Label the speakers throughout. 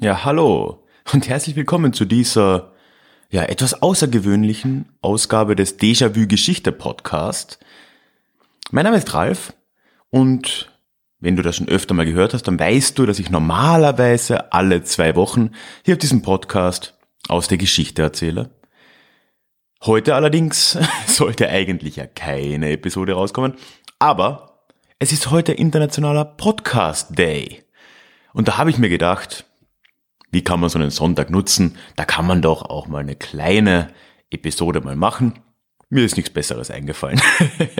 Speaker 1: Ja, hallo und herzlich willkommen zu dieser ja etwas außergewöhnlichen Ausgabe des Déjà-vu Geschichte Podcast. Mein Name ist Ralf und wenn du das schon öfter mal gehört hast, dann weißt du, dass ich normalerweise alle zwei Wochen hier auf diesem Podcast aus der Geschichte erzähle. Heute allerdings sollte eigentlich ja keine Episode rauskommen, aber es ist heute internationaler Podcast Day. Und da habe ich mir gedacht, wie kann man so einen Sonntag nutzen? Da kann man doch auch mal eine kleine Episode mal machen. Mir ist nichts Besseres eingefallen.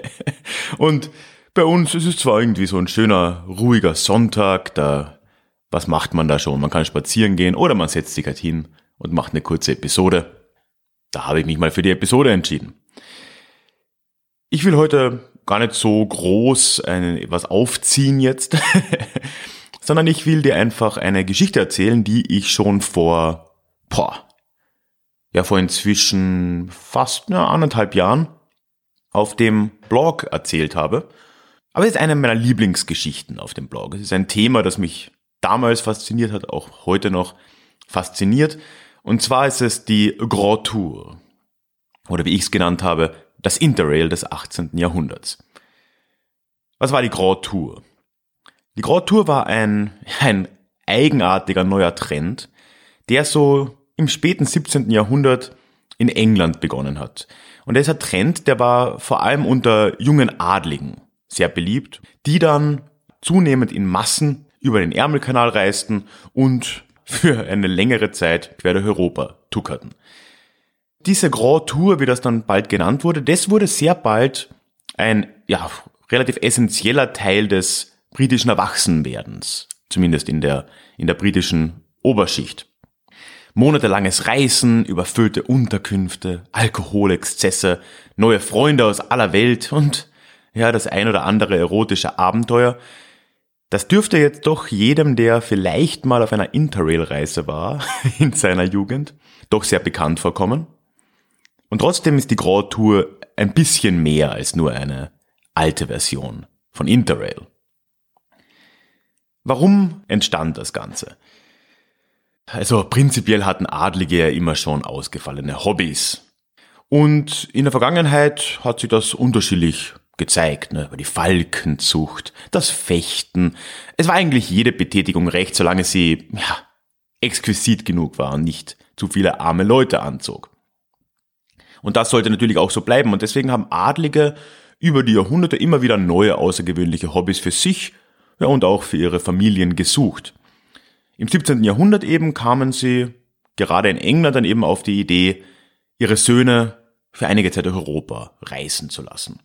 Speaker 1: und bei uns ist es zwar irgendwie so ein schöner, ruhiger Sonntag, da, was macht man da schon? Man kann spazieren gehen oder man setzt sich halt hin und macht eine kurze Episode. Da habe ich mich mal für die Episode entschieden. Ich will heute gar nicht so groß was aufziehen jetzt. sondern ich will dir einfach eine Geschichte erzählen, die ich schon vor, boah, ja, vor inzwischen fast na, anderthalb Jahren auf dem Blog erzählt habe. Aber es ist eine meiner Lieblingsgeschichten auf dem Blog. Es ist ein Thema, das mich damals fasziniert hat, auch heute noch fasziniert. Und zwar ist es die Grand Tour. Oder wie ich es genannt habe, das Interrail des 18. Jahrhunderts. Was war die Grand Tour? Die Grand Tour war ein, ein eigenartiger neuer Trend, der so im späten 17. Jahrhundert in England begonnen hat. Und dieser Trend, der war vor allem unter jungen Adligen sehr beliebt, die dann zunehmend in Massen über den Ärmelkanal reisten und für eine längere Zeit quer durch Europa tuckerten. Diese Grand Tour, wie das dann bald genannt wurde, das wurde sehr bald ein ja, relativ essentieller Teil des britischen Erwachsenwerdens, zumindest in der, in der britischen Oberschicht. Monatelanges Reisen, überfüllte Unterkünfte, Alkoholexzesse, neue Freunde aus aller Welt und ja, das ein oder andere erotische Abenteuer. Das dürfte jetzt doch jedem, der vielleicht mal auf einer Interrail-Reise war in seiner Jugend, doch sehr bekannt vorkommen. Und trotzdem ist die Grand Tour ein bisschen mehr als nur eine alte Version von Interrail. Warum entstand das Ganze? Also prinzipiell hatten Adlige ja immer schon ausgefallene Hobbys. Und in der Vergangenheit hat sich das unterschiedlich gezeigt, ne? die Falkenzucht, das Fechten. Es war eigentlich jede Betätigung recht, solange sie ja, exquisit genug war und nicht zu viele arme Leute anzog. Und das sollte natürlich auch so bleiben. Und deswegen haben Adlige über die Jahrhunderte immer wieder neue außergewöhnliche Hobbys für sich ja, und auch für ihre Familien gesucht. Im 17. Jahrhundert eben kamen sie, gerade in England, dann eben auf die Idee, ihre Söhne für einige Zeit durch Europa reisen zu lassen.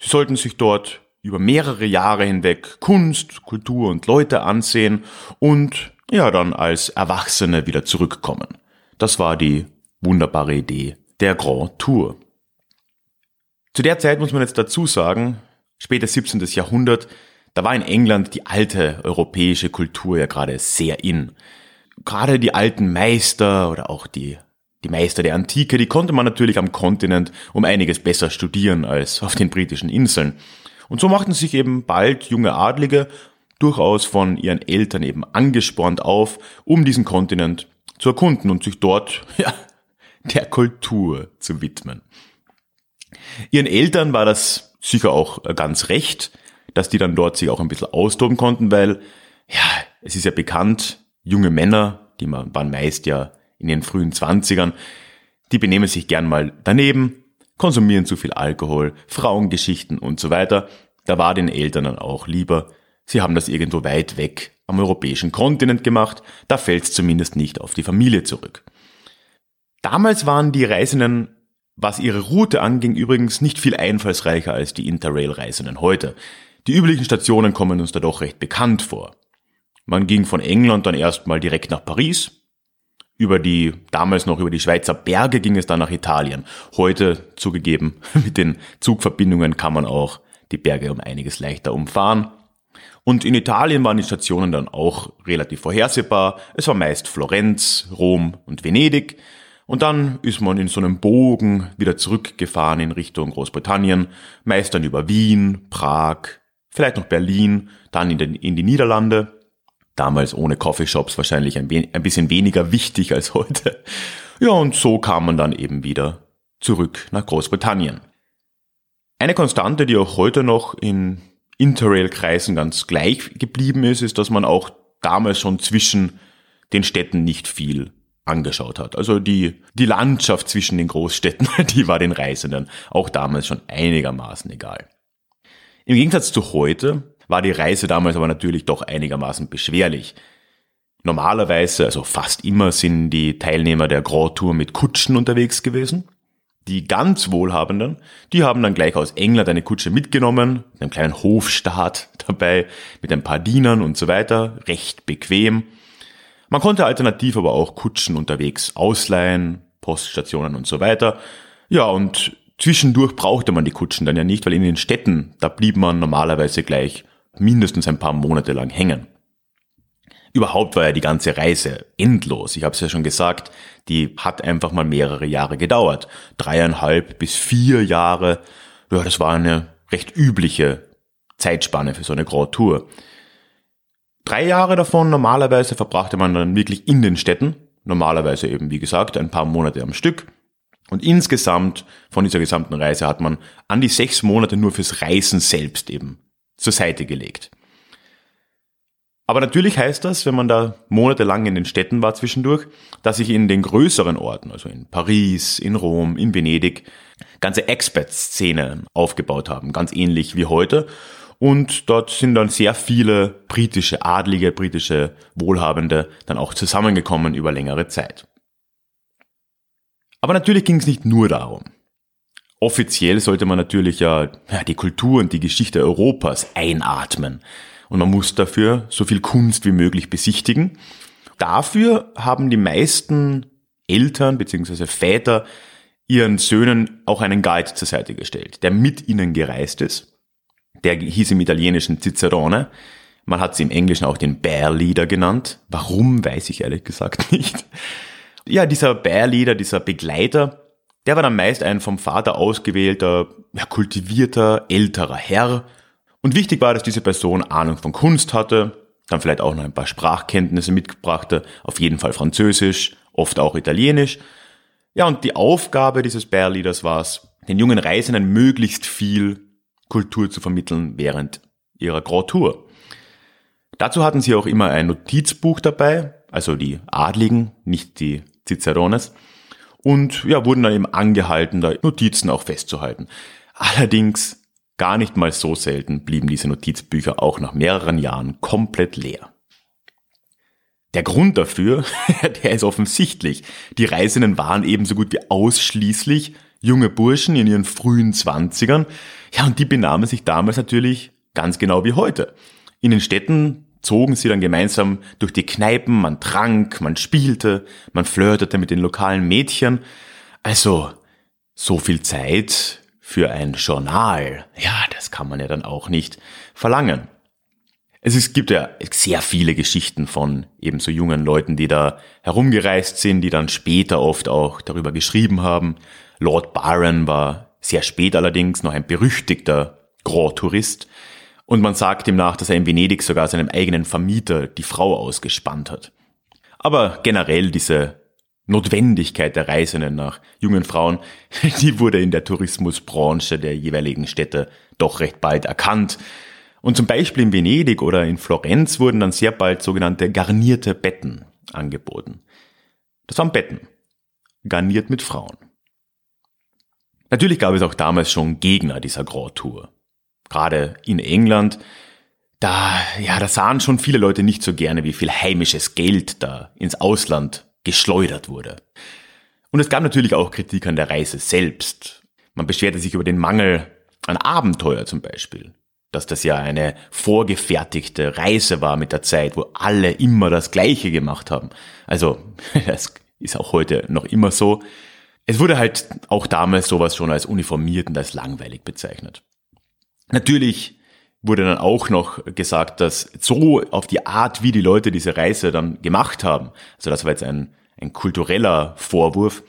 Speaker 1: Sie sollten sich dort über mehrere Jahre hinweg Kunst, Kultur und Leute ansehen und ja dann als Erwachsene wieder zurückkommen. Das war die wunderbare Idee der Grand Tour. Zu der Zeit muss man jetzt dazu sagen, spätes 17. Jahrhundert, da war in England die alte europäische Kultur ja gerade sehr in. Gerade die alten Meister oder auch die, die Meister der Antike, die konnte man natürlich am Kontinent um einiges besser studieren als auf den britischen Inseln. Und so machten sich eben bald junge Adlige durchaus von ihren Eltern eben angespornt auf, um diesen Kontinent zu erkunden und sich dort, ja, der Kultur zu widmen. Ihren Eltern war das sicher auch ganz recht, dass die dann dort sich auch ein bisschen austoben konnten, weil, ja, es ist ja bekannt, junge Männer, die waren meist ja in den frühen Zwanzigern, die benehmen sich gern mal daneben, konsumieren zu viel Alkohol, Frauengeschichten und so weiter. Da war den Eltern dann auch lieber, sie haben das irgendwo weit weg am europäischen Kontinent gemacht, da fällt es zumindest nicht auf die Familie zurück. Damals waren die Reisenden, was ihre Route anging, übrigens nicht viel einfallsreicher als die Interrail-Reisenden heute. Die üblichen Stationen kommen uns da doch recht bekannt vor. Man ging von England dann erstmal direkt nach Paris. Über die, damals noch über die Schweizer Berge ging es dann nach Italien. Heute, zugegeben, mit den Zugverbindungen kann man auch die Berge um einiges leichter umfahren. Und in Italien waren die Stationen dann auch relativ vorhersehbar. Es war meist Florenz, Rom und Venedig. Und dann ist man in so einem Bogen wieder zurückgefahren in Richtung Großbritannien, meist dann über Wien, Prag, vielleicht noch Berlin, dann in, den, in die Niederlande. Damals ohne Coffeeshops wahrscheinlich ein, ein bisschen weniger wichtig als heute. Ja, und so kam man dann eben wieder zurück nach Großbritannien. Eine Konstante, die auch heute noch in Interrail-Kreisen ganz gleich geblieben ist, ist, dass man auch damals schon zwischen den Städten nicht viel angeschaut hat. Also die, die Landschaft zwischen den Großstädten, die war den Reisenden auch damals schon einigermaßen egal. Im Gegensatz zu heute war die Reise damals aber natürlich doch einigermaßen beschwerlich. Normalerweise, also fast immer, sind die Teilnehmer der Grand Tour mit Kutschen unterwegs gewesen. Die ganz Wohlhabenden, die haben dann gleich aus England eine Kutsche mitgenommen, mit einem kleinen Hofstaat dabei, mit ein paar Dienern und so weiter, recht bequem. Man konnte alternativ aber auch Kutschen unterwegs ausleihen, Poststationen und so weiter. Ja, und zwischendurch brauchte man die Kutschen dann ja nicht, weil in den Städten, da blieb man normalerweise gleich mindestens ein paar Monate lang hängen. Überhaupt war ja die ganze Reise endlos. Ich habe es ja schon gesagt, die hat einfach mal mehrere Jahre gedauert. Dreieinhalb bis vier Jahre. Ja, das war eine recht übliche Zeitspanne für so eine Grand Tour. Drei Jahre davon normalerweise verbrachte man dann wirklich in den Städten. Normalerweise eben, wie gesagt, ein paar Monate am Stück. Und insgesamt von dieser gesamten Reise hat man an die sechs Monate nur fürs Reisen selbst eben zur Seite gelegt. Aber natürlich heißt das, wenn man da monatelang in den Städten war zwischendurch, dass sich in den größeren Orten, also in Paris, in Rom, in Venedig, ganze Expat-Szenen aufgebaut haben, ganz ähnlich wie heute. Und dort sind dann sehr viele britische Adlige, britische Wohlhabende dann auch zusammengekommen über längere Zeit. Aber natürlich ging es nicht nur darum. Offiziell sollte man natürlich ja, ja die Kultur und die Geschichte Europas einatmen und man muss dafür so viel Kunst wie möglich besichtigen. Dafür haben die meisten Eltern bzw. Väter ihren Söhnen auch einen Guide zur Seite gestellt, der mit ihnen gereist ist. Der hieß im Italienischen Cicerone. Man hat sie im Englischen auch den Bear Leader genannt. Warum, weiß ich ehrlich gesagt nicht. Ja, dieser Bear Leader, dieser Begleiter, der war dann meist ein vom Vater ausgewählter, ja, kultivierter, älterer Herr, und wichtig war, dass diese Person Ahnung von Kunst hatte, dann vielleicht auch noch ein paar Sprachkenntnisse mitgebrachte, auf jeden Fall Französisch, oft auch Italienisch. Ja, und die Aufgabe dieses Bear Leaders war es, den jungen Reisenden möglichst viel Kultur zu vermitteln während ihrer Grand Tour. Dazu hatten sie auch immer ein Notizbuch dabei, also die Adligen, nicht die Cicerones, und ja, wurden dann eben angehalten, da Notizen auch festzuhalten. Allerdings Gar nicht mal so selten blieben diese Notizbücher auch nach mehreren Jahren komplett leer. Der Grund dafür, der ist offensichtlich. Die Reisenden waren ebenso gut wie ausschließlich junge Burschen in ihren frühen Zwanzigern. Ja, und die benahmen sich damals natürlich ganz genau wie heute. In den Städten zogen sie dann gemeinsam durch die Kneipen, man trank, man spielte, man flirtete mit den lokalen Mädchen. Also, so viel Zeit für ein Journal, ja, das kann man ja dann auch nicht verlangen. Es gibt ja sehr viele Geschichten von eben so jungen Leuten, die da herumgereist sind, die dann später oft auch darüber geschrieben haben. Lord Byron war sehr spät allerdings noch ein berüchtigter Grand Tourist. Und man sagt ihm nach, dass er in Venedig sogar seinem eigenen Vermieter die Frau ausgespannt hat. Aber generell diese Notwendigkeit der Reisenden nach jungen Frauen, die wurde in der Tourismusbranche der jeweiligen Städte doch recht bald erkannt. Und zum Beispiel in Venedig oder in Florenz wurden dann sehr bald sogenannte garnierte Betten angeboten. Das waren Betten, garniert mit Frauen. Natürlich gab es auch damals schon Gegner dieser Grand Tour. Gerade in England, da, ja, da sahen schon viele Leute nicht so gerne, wie viel heimisches Geld da ins Ausland geschleudert wurde. Und es gab natürlich auch Kritik an der Reise selbst. Man beschwerte sich über den Mangel an Abenteuer zum Beispiel. Dass das ja eine vorgefertigte Reise war mit der Zeit, wo alle immer das Gleiche gemacht haben. Also, das ist auch heute noch immer so. Es wurde halt auch damals sowas schon als uniformiert und als langweilig bezeichnet. Natürlich wurde dann auch noch gesagt, dass so auf die Art, wie die Leute diese Reise dann gemacht haben, also das war jetzt ein, ein kultureller Vorwurf,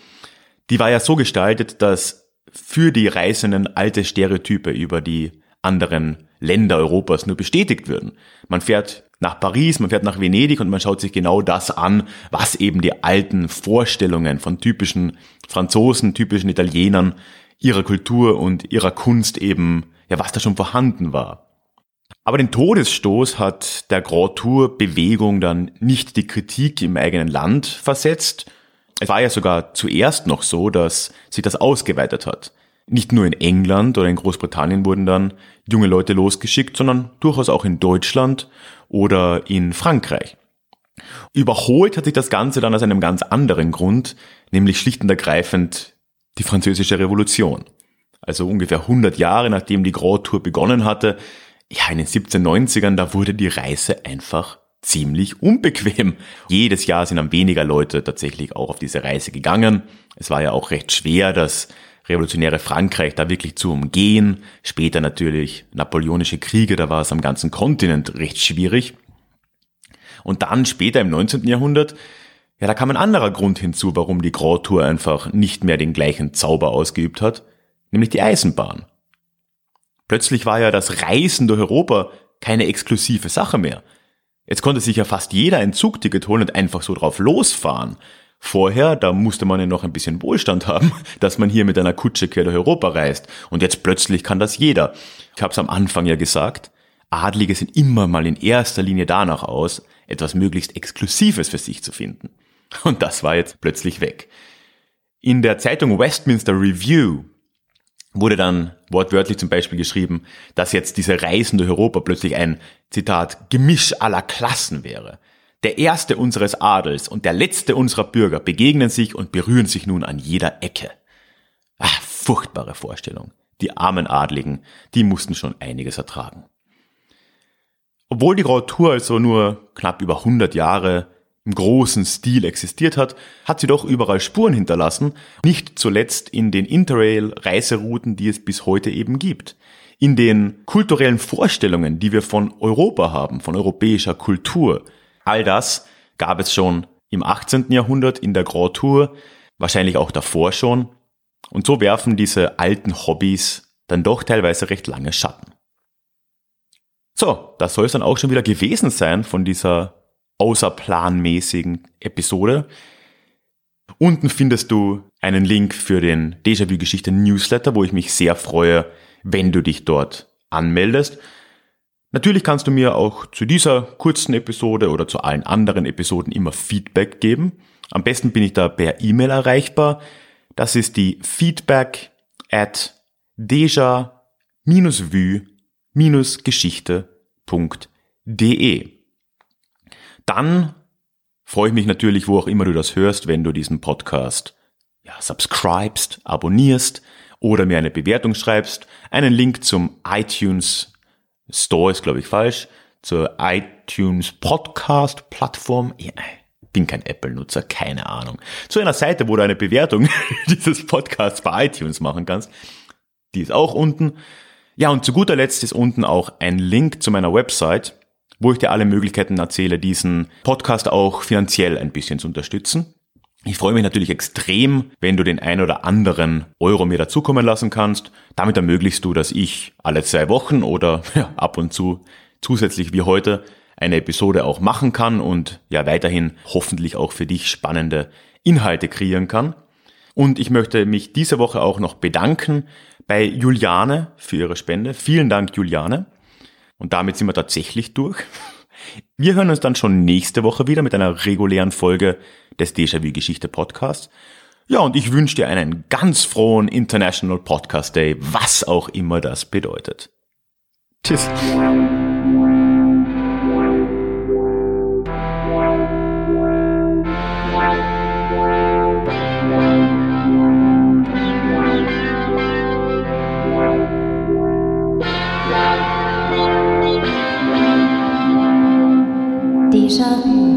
Speaker 1: die war ja so gestaltet, dass für die Reisenden alte Stereotype über die anderen Länder Europas nur bestätigt würden. Man fährt nach Paris, man fährt nach Venedig und man schaut sich genau das an, was eben die alten Vorstellungen von typischen Franzosen, typischen Italienern, ihrer Kultur und ihrer Kunst eben, ja, was da schon vorhanden war. Aber den Todesstoß hat der Grand Tour Bewegung dann nicht die Kritik im eigenen Land versetzt. Es war ja sogar zuerst noch so, dass sich das ausgeweitet hat. Nicht nur in England oder in Großbritannien wurden dann junge Leute losgeschickt, sondern durchaus auch in Deutschland oder in Frankreich. Überholt hat sich das Ganze dann aus einem ganz anderen Grund, nämlich schlicht und ergreifend die französische Revolution. Also ungefähr 100 Jahre nachdem die Grand Tour begonnen hatte, ja, in den 1790ern, da wurde die Reise einfach ziemlich unbequem. Jedes Jahr sind dann weniger Leute tatsächlich auch auf diese Reise gegangen. Es war ja auch recht schwer, das revolutionäre Frankreich da wirklich zu umgehen. Später natürlich napoleonische Kriege, da war es am ganzen Kontinent recht schwierig. Und dann später im 19. Jahrhundert, ja, da kam ein anderer Grund hinzu, warum die Grand Tour einfach nicht mehr den gleichen Zauber ausgeübt hat, nämlich die Eisenbahn. Plötzlich war ja das Reisen durch Europa keine exklusive Sache mehr. Jetzt konnte sich ja fast jeder ein Zugticket holen und einfach so drauf losfahren. Vorher, da musste man ja noch ein bisschen Wohlstand haben, dass man hier mit einer Kutsche quer durch Europa reist. Und jetzt plötzlich kann das jeder. Ich habe es am Anfang ja gesagt, Adlige sind immer mal in erster Linie danach aus, etwas möglichst Exklusives für sich zu finden. Und das war jetzt plötzlich weg. In der Zeitung Westminster Review wurde dann wortwörtlich zum Beispiel geschrieben, dass jetzt diese Reisen durch Europa plötzlich ein, Zitat, Gemisch aller Klassen wäre. Der erste unseres Adels und der letzte unserer Bürger begegnen sich und berühren sich nun an jeder Ecke. Ach, furchtbare Vorstellung. Die armen Adligen, die mussten schon einiges ertragen. Obwohl die Grand Tour also nur knapp über 100 Jahre im großen Stil existiert hat, hat sie doch überall Spuren hinterlassen, nicht zuletzt in den Interrail-Reiserouten, die es bis heute eben gibt. In den kulturellen Vorstellungen, die wir von Europa haben, von europäischer Kultur. All das gab es schon im 18. Jahrhundert in der Grand Tour, wahrscheinlich auch davor schon. Und so werfen diese alten Hobbys dann doch teilweise recht lange Schatten. So, das soll es dann auch schon wieder gewesen sein von dieser außerplanmäßigen Episode. Unten findest du einen Link für den Déjà-vu-Geschichte Newsletter, wo ich mich sehr freue, wenn du dich dort anmeldest. Natürlich kannst du mir auch zu dieser kurzen Episode oder zu allen anderen Episoden immer Feedback geben. Am besten bin ich da per E-Mail erreichbar. Das ist die feedback at deja-vu-geschichte.de. Dann freue ich mich natürlich, wo auch immer du das hörst, wenn du diesen Podcast ja, subscribest, abonnierst oder mir eine Bewertung schreibst. Einen Link zum iTunes Store ist, glaube ich, falsch. Zur iTunes Podcast Plattform. Ich bin kein Apple-Nutzer, keine Ahnung. Zu einer Seite, wo du eine Bewertung dieses Podcasts bei iTunes machen kannst. Die ist auch unten. Ja, und zu guter Letzt ist unten auch ein Link zu meiner Website wo ich dir alle Möglichkeiten erzähle, diesen Podcast auch finanziell ein bisschen zu unterstützen. Ich freue mich natürlich extrem, wenn du den ein oder anderen Euro mir dazukommen lassen kannst. Damit ermöglichst du, dass ich alle zwei Wochen oder ja, ab und zu zusätzlich wie heute eine Episode auch machen kann und ja weiterhin hoffentlich auch für dich spannende Inhalte kreieren kann. Und ich möchte mich diese Woche auch noch bedanken bei Juliane für ihre Spende. Vielen Dank, Juliane. Und damit sind wir tatsächlich durch. Wir hören uns dann schon nächste Woche wieder mit einer regulären Folge des Déjà-vu Geschichte Podcasts. Ja, und ich wünsche dir einen ganz frohen International Podcast Day, was auch immer das bedeutet. Tschüss. deixa